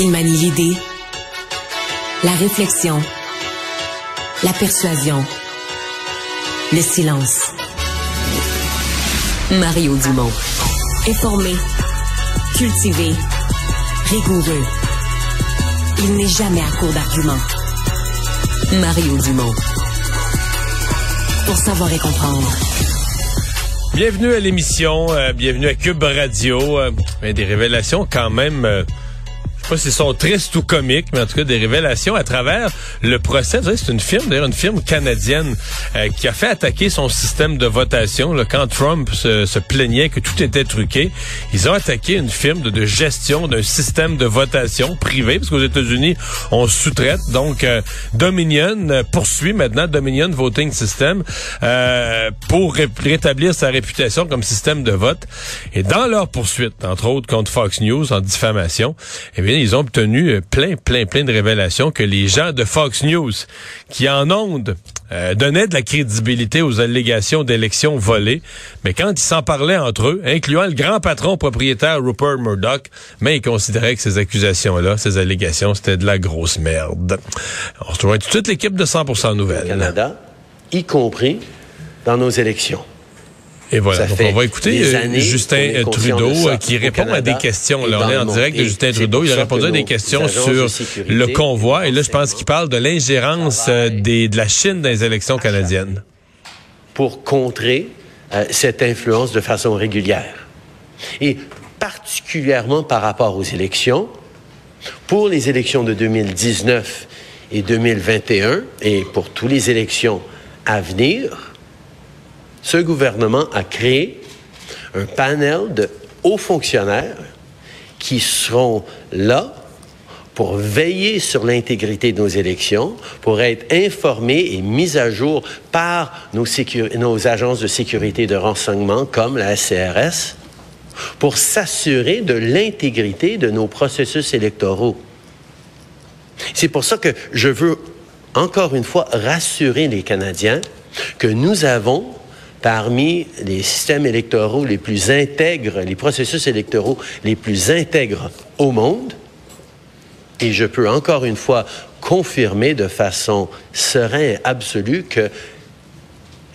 Il manie l'idée, la réflexion, la persuasion, le silence. Mario Dumont. Informé, cultivé, rigoureux. Il n'est jamais à court d'arguments. Mario Dumont. Pour savoir et comprendre. Bienvenue à l'émission, euh, bienvenue à Cube Radio. Euh, des révélations quand même euh, sais pas si sont tristes ou comiques, mais en tout cas des révélations à travers le procès. C'est une firme, d'ailleurs une firme canadienne euh, qui a fait attaquer son système de votation. Là, quand Trump se, plaignait que tout était truqué, ils ont attaqué une firme de, gestion d'un système de votation privé, parce qu'aux États-Unis, on sous-traite. Donc, euh, Dominion euh, poursuit maintenant Dominion Voting System pour rétablir sa réputation comme système de vote. Et dans leur poursuite, entre autres contre Fox News en diffamation, eh bien, ils ont obtenu euh, plein, plein, plein de révélations que les gens de Fox News, qui en ondes euh, donnaient de la crédibilité aux allégations d'élections volées, mais quand ils s'en parlaient entre eux, incluant le grand patron propriétaire Rupert Murdoch, mais ils considéraient que ces accusations-là, ces allégations, c'était de la grosse merde. On se trouve tout de l'équipe de 100% Nouvelles. Canada, y compris dans nos élections. Et voilà. Donc, on va écouter euh, Justin Trudeau euh, qui répond à des questions. Là, on est en direct de Justin Trudeau. Il a répondu à des questions sur le convoi. Et là, je pense qu'il parle de l'ingérence euh, de la Chine dans les élections canadiennes. Pour contrer cette influence de façon régulière. Et particulièrement par rapport aux élections, pour les élections de 2019 et 2021, et pour toutes les élections à venir, ce gouvernement a créé un panel de hauts fonctionnaires qui seront là pour veiller sur l'intégrité de nos élections, pour être informés et mis à jour par nos, agences de sécurité de renseignement comme la SCRS, pour s'assurer de l'intégrité de nos processus électoraux. C'est pour ça que je veux encore une fois rassurer les Canadiens que nous avons parmi les systèmes électoraux les plus intègres, les processus électoraux les plus intègres au monde. Et je peux encore une fois confirmer de façon sereine et absolue que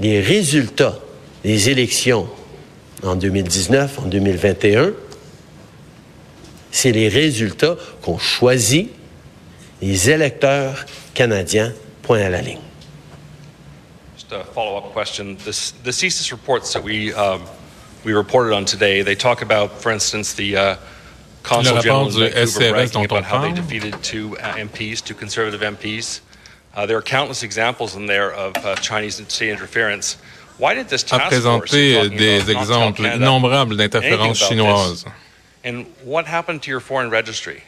les résultats des élections en 2019, en 2021, c'est les résultats qu'ont choisi les électeurs canadiens, point à la ligne. A follow-up question. This, the CSIS reports that we um, we reported on today, they talk about, for instance, the uh, consul general in Vancouver bragging about how they defeated two uh, MPs, two conservative MPs. Uh, there are countless examples in there of uh, Chinese state interference. Why did this task a présenté des exemples innombrables d'interférences chinoises. And what happened to your foreign registry?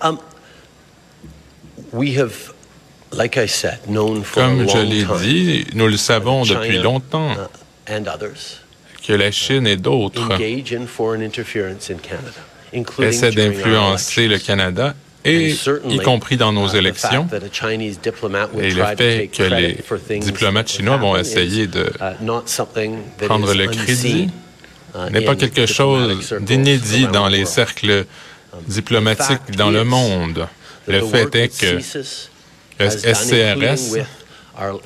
Um, we have Comme je l'ai dit, nous le savons depuis longtemps. uh, que la Chine et d'autres. essaient d'influencer le Canada et y compris dans nos élections. Et le fait que les diplomates chinois vont essayer de uh, prendre le crédit uh, n'est pas quelque chose d'inédit dans les cercles um, diplomatiques dans le monde. Le fait est que SCRS,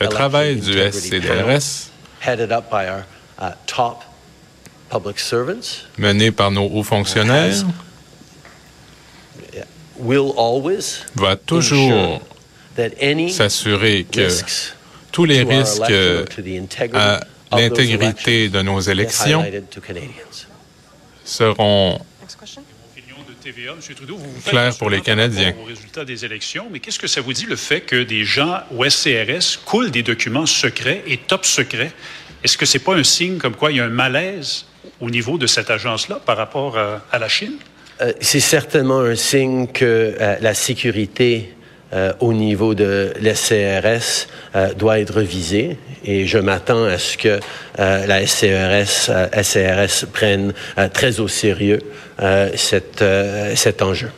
le travail du SCDRS, uh, mené par nos hauts fonctionnaires, va toujours s'assurer que tous les risques à l'intégrité de nos élections seront TVA, M. Trudeau, vous, clair pour les Canadiens. Au résultat des élections, mais qu'est-ce que ça vous dit le fait que des gens au SCRS coulent des documents secrets et top secrets? Est-ce que c'est pas un signe comme quoi il y a un malaise au niveau de cette agence-là par rapport à, la Chine? Euh, c'est certainement un signe que euh, la sécurité euh, au niveau de l'SCRS doit être revisée et je m'attends à ce que la SCRS, SCRS prenne très au sérieux cet, cet enjeu.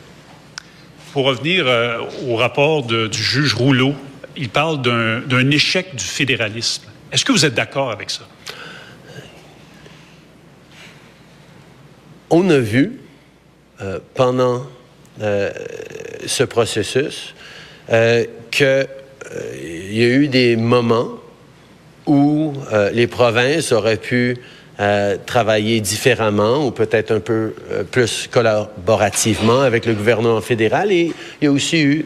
Pour revenir au rapport du juge Rouleau, il parle d'un échec du fédéralisme. Est-ce que vous êtes d'accord avec ça? On a vu euh, pendant euh, ce processus euh, qu'il y a eu des moments où les provinces auraient pu travailler différemment ou peut-être un peu plus collaborativement avec le gouvernement fédéral. Et il y a aussi eu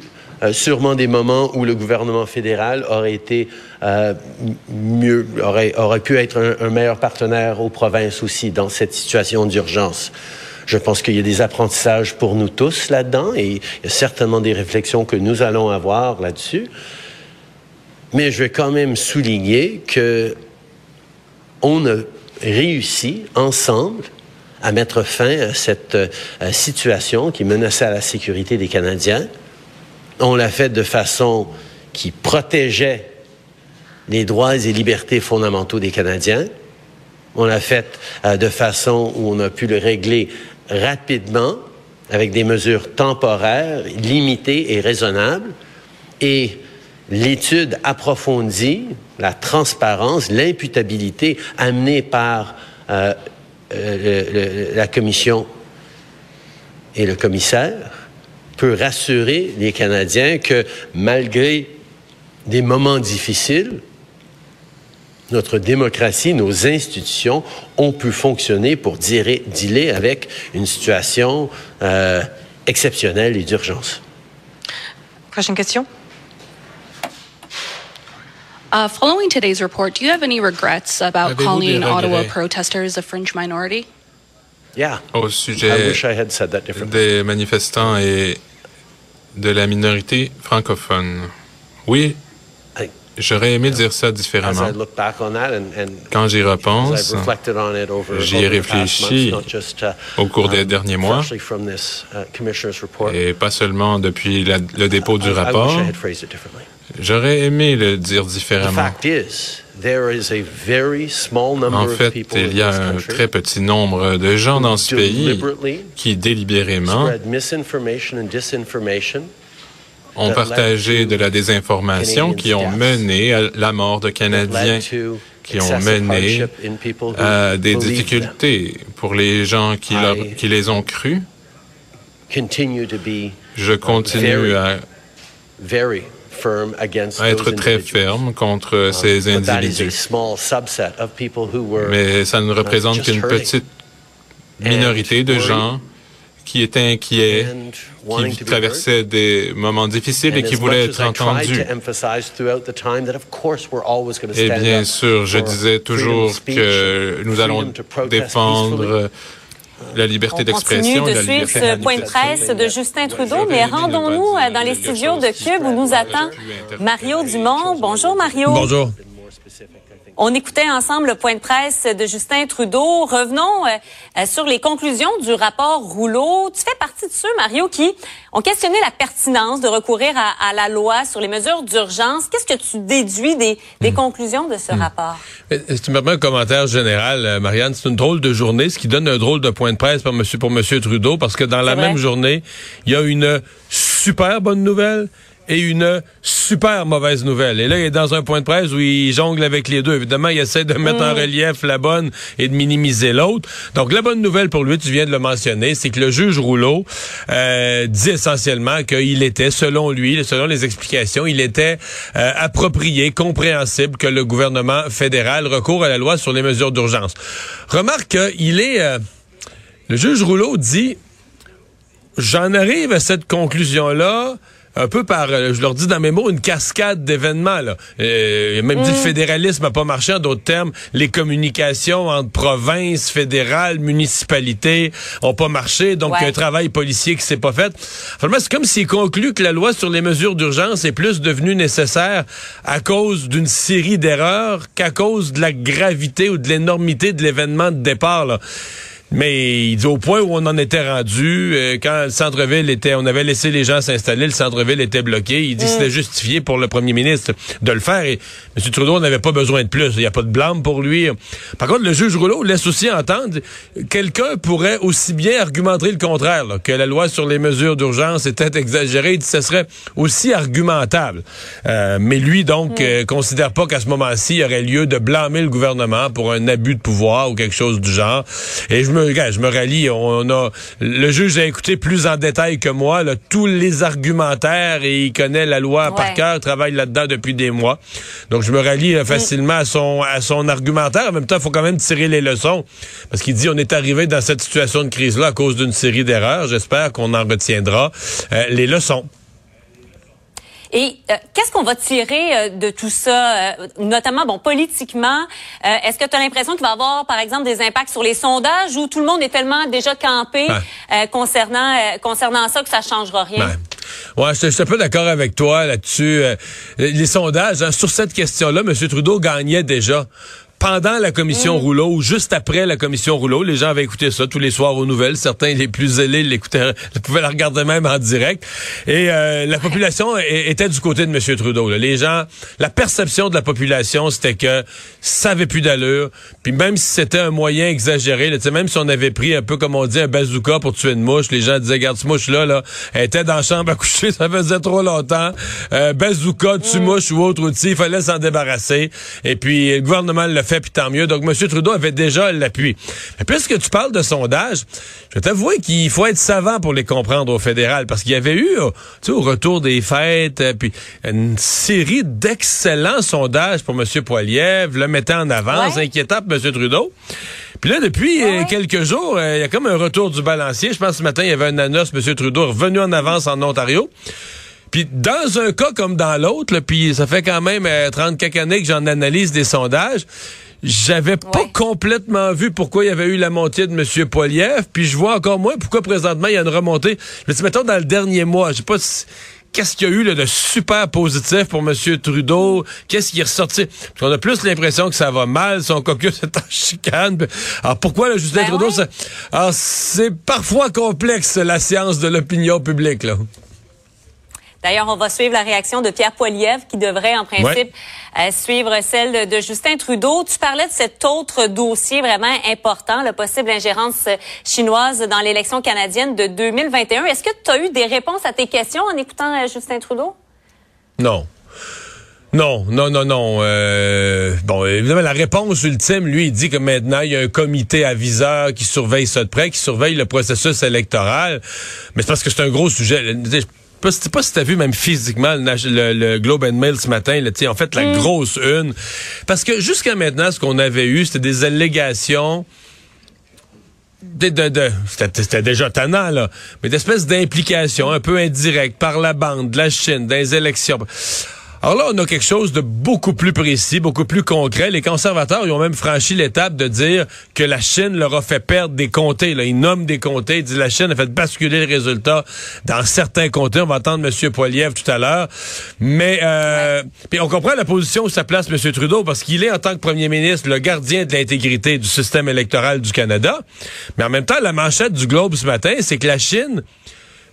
sûrement des moments où le gouvernement fédéral aurait été mieux, aurait, aurait pu être un, meilleur partenaire aux provinces aussi dans cette situation d'urgence. Je pense qu'il y a des apprentissages pour nous tous là-dedans et il y a certainement des réflexions que nous allons avoir là-dessus. Mais je vais quand même souligner que on a réussi ensemble à mettre fin à cette euh, situation qui menaçait la sécurité des Canadiens. On l'a fait de façon qui protégeait les droits et libertés fondamentaux des Canadiens. On l'a fait euh, de façon où on a pu le régler rapidement avec des mesures temporaires, limitées et raisonnables, et l'étude approfondie, la transparence, l'imputabilité amenée par euh, euh, la commission et le commissaire peut rassurer les Canadiens que malgré des moments difficiles, notre démocratie, nos institutions ont pu fonctionner pour dealer avec une situation euh, exceptionnelle et d'urgence. Prochaine question. Uh, following today's report, do you have any regrets about calling Ottawa protesters a fringe minority? Yeah. Au sujet des manifestants et de la minorité francophone. Oui, J'aurais aimé dire ça différemment. Quand j'y repense, j'y ai réfléchi uh, au cours des um, derniers mois, uh, et pas seulement depuis le dépôt du rapport. J'aurais aimé le dire différemment. En fait, il y a un très petit nombre de gens dans ce pays qui délibérément ont partagé de la désinformation qui ont mené à la mort de Canadiens, qui ont mené à des difficultés pour les gens qui, qui les ont crus. Je continue à, à être très ferme contre um, ces individus. Mais ça ne représente qu'une petite minorité de gens qui étaient inquiets, qui traversaient des moments difficiles et qui voulaient être entendus. Et bien sûr, je disais toujours que nous allons défendre la liberté d'expression. On continue de suivre ce point de presse de Justin Trudeau, mais rendons-nous dans les studios de Cube où nous attend Mario Dumont. Bonjour Mario. Bonjour. On écoutait ensemble le point de presse de Justin Trudeau. Revenons euh, sur les conclusions du rapport Rouleau. Tu fais partie de ceux, Mario, qui ont questionné la pertinence de recourir à, la loi sur les mesures d'urgence. Qu'est-ce que tu déduis des, hmm. conclusions de ce hmm. rapport? Si tu me permets un commentaire général, euh, Marianne, c'est une drôle de journée, ce qui donne un drôle de point de presse pour monsieur, pour monsieur Trudeau, parce que dans la même journée, il y a une super bonne nouvelle et une super mauvaise nouvelle. Et là, il est dans un point de presse où il jongle avec les deux. Évidemment, il essaie de mettre en mm. relief la bonne et de minimiser l'autre. Donc, la bonne nouvelle pour lui, tu viens de le mentionner, c'est que le juge Rouleau euh, dit essentiellement qu'il était, selon lui, selon les explications, il était euh, approprié, compréhensible que le gouvernement fédéral recourt à la loi sur les mesures d'urgence. Remarque qu'il est... Euh, le juge Rouleau dit, j'en arrive à cette conclusion-là un peu par, euh, je leur dis dans mes mots, une cascade d'événements. Là. Euh, même dit le mm. fédéralisme n'a pas marché, en d'autres termes, les communications entre provinces, fédérales, municipalités ont pas marché, donc il y a un travail policier qui s'est pas fait. Enfin, c'est comme s'il conclut que la loi sur les mesures d'urgence est plus devenue nécessaire à cause d'une série d'erreurs qu'à cause de la gravité ou de l'énormité de l'événement de départ. Là. Mais il dit au point où on en était rendu, euh, quand le centre-ville était, on avait laissé les gens s'installer, le centre-ville était bloqué. Il dit que c'était mm. justifié pour le premier ministre de le faire. Et M. Trudeau n'avait pas besoin de plus. Il n'y a pas de blâme pour lui. Par contre, le juge Rouleau laisse aussi entendre quelqu'un pourrait aussi bien argumenter le contraire, que la loi sur les mesures d'urgence était exagérée. Il dit que ce serait aussi argumentable. Euh, mais lui, donc, mm. euh, considère pas qu'à ce moment-ci, il y aurait lieu de blâmer le gouvernement pour un abus de pouvoir ou quelque chose du genre. Et je je me rallie. On a le juge a écouté plus en détail que moi tous les argumentaires et il connaît la loi par cœur, travaille là-dedans depuis des mois. Donc je me rallie facilement à son à son argumentaire. En même temps, il faut quand même tirer les leçons parce qu'il dit on est arrivé dans cette situation de crise là à cause d'une série d'erreurs. J'espère qu'on en retiendra euh, les leçons. Et euh, qu'est-ce qu'on va tirer euh, de tout ça, euh, notamment bon politiquement? Est-ce que tu as l'impression qu'il va y avoir, par exemple, des impacts sur les sondages où tout le monde est tellement déjà campé concernant concernant ça que ça changera rien? Ouais, je suis un peu d'accord avec toi là-dessus. les sondages, hein, sur cette question-là, M. Trudeau gagnait déjà pendant la commission mm. Rouleau ou juste après la commission Rouleau. Les gens avaient écouté ça tous les soirs aux nouvelles. Certains, les plus zélés, l'écoutaient, pouvaient la regarder même en direct. Et euh, la population était du côté de M. Trudeau. Les gens, la perception de la population, c'était que ça avait plus d'allure. Puis même si c'était un moyen exagéré, là, même si on avait pris un peu comme on dit un bazooka pour tuer une mouche, les gens disaient, garde, ce mouche-là, là, elle était dans la chambre à coucher, ça faisait trop longtemps. Euh, bazooka, tue mm. mouche ou autre outil, il fallait s'en débarrasser. Et puis le gouvernement le fait, puis tant mieux. Donc, M. Trudeau avait déjà l'appui. Mais puisque tu parles de sondage, je vais t'avouer qu'il faut être savant pour les comprendre au fédéral, parce qu'il y avait eu, euh, tu sais, au retour des fêtes, euh, puis une série d'excellents sondages pour M. Poiliev, le mettant en avance, inquiétant pour M. Trudeau. Puis là, depuis euh, quelques jours, il y a comme un retour du balancier. Je pense que ce matin, il y avait un annonce, M. Trudeau, revenu en avance en Ontario. Puis dans un cas comme dans l'autre, puis ça fait quand même 30 quelques années que j'en analyse des sondages, j'avais pas complètement vu pourquoi il y avait eu la montée de M. Poiliev, puis je vois encore moins pourquoi présentement il y a une remontée. Me dis, mettons, dans le dernier mois, je sais pas qu'est-ce qu'il y a eu là, de super positif pour M. Trudeau? Qu'est-ce qui est ressorti? Parce qu'on a plus l'impression que ça va mal, son caucus est en chicane. Alors pourquoi le Justin ben Trudeau? Alors c'est parfois complexe, la science de l'opinion publique. là. D'ailleurs, on va suivre la réaction de Pierre Poilievre qui devrait, en principe, euh, suivre celle de, Justin Trudeau. Tu parlais de cet autre dossier vraiment important, la possible ingérence chinoise dans l'élection canadienne de 2021. Est-ce que tu as eu des réponses à tes questions en écoutant euh, Justin Trudeau? Non. Non, non, non, non. Euh, bon, évidemment, la réponse ultime, lui, il dit que maintenant, il y a un comité aviseur qui surveille ça de près, qui surveille le processus électoral. Mais c'est parce que c'est un gros sujet je sais pas si t'as vu même physiquement le, Globe and Mail ce matin, là, en fait, la mm. grosse une. Parce que jusqu'à maintenant, ce qu'on avait eu, c'était des allégations de, de, de c'était déjà tannant, là, mais d'espèces d'implications un peu indirectes par la bande de la Chine, dans les élections. Alors là, on a quelque chose de beaucoup plus précis, beaucoup plus concret. Les conservateurs, ils ont même franchi l'étape de dire que la Chine leur a fait perdre des comtés. Là. Ils nomment des comtés. Ils disent la Chine a fait basculer le résultat dans certains comtés. On va entendre M. Poiliev tout à l'heure. Mais euh, puis on comprend la position où ça place M. Trudeau parce qu'il est, en tant que premier ministre, le gardien de l'intégrité du système électoral du Canada. Mais en même temps, la manchette du Globe ce matin, c'est que la Chine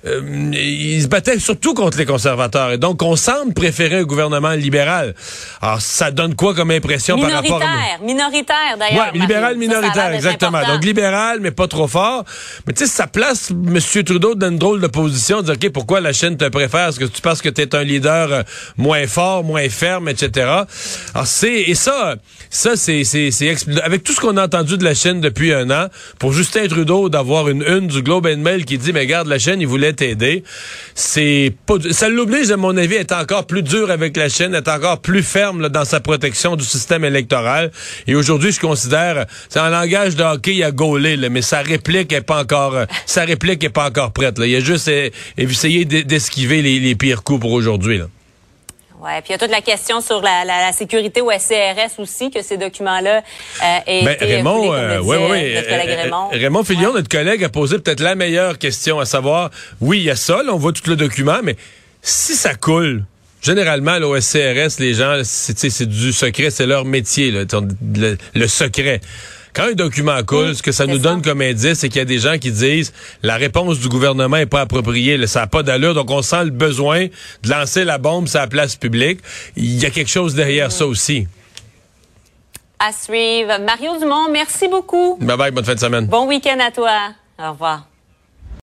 euh, il se battait surtout contre les conservateurs. Et donc, on semble préférer un gouvernement libéral. Alors, ça donne quoi comme impression par rapport à... Minoritaire, d'ailleurs. Oui, libéral minoritaire, exactement. Donc, libéral, mais pas trop fort. Mais tu sais, ça place M. Trudeau dans une drôle de position, de dire, OK, pourquoi la Chine te préfère? Est-ce que tu penses que tu es un leader euh, moins fort, moins ferme, etc.? Alors, c'est... Et ça, ça, c'est... Avec tout ce qu'on a entendu de la Chine depuis un an, pour Justin Trudeau d'avoir une une du Globe and Mail qui dit, mais regarde, la Chine, il voulait C'est pas, ça l'oblige, à mon avis, à être encore plus dur avec la Chine, à être encore plus ferme dans sa protection du système électoral. Et aujourd'hui, je considère, c'est un langage de hockey, il a mais sa réplique est pas encore, sa réplique est pas encore prête. Là. Il a juste essayé d'esquiver les pires coups pour aujourd'hui. Ouais, puis il y a toute la question sur la, la, sécurité au SCRS aussi, que ces documents-là euh, aient ben, Raymond, euh, ouais, ouais, notre collègue Raymond. Raymond Fillon, notre collègue, a posé peut-être la meilleure question, à savoir, oui, il y a ça, là, on voit tout le document, mais si ça coule, généralement, au SCRS, les gens, c'est du secret, c'est leur métier, là, le secret. Quand un document coule, ce que ça nous donne comme indice, c'est qu'il y a des gens qui disent la réponse du gouvernement est pas appropriée, ça n'a pas d'allure, donc on sent le besoin de lancer la bombe sur la place publique. Il y a quelque chose derrière ça aussi. À suivre. Mario Dumont, merci beaucoup. Bye bye, bonne fin de semaine. Bon week-end à toi. Au revoir.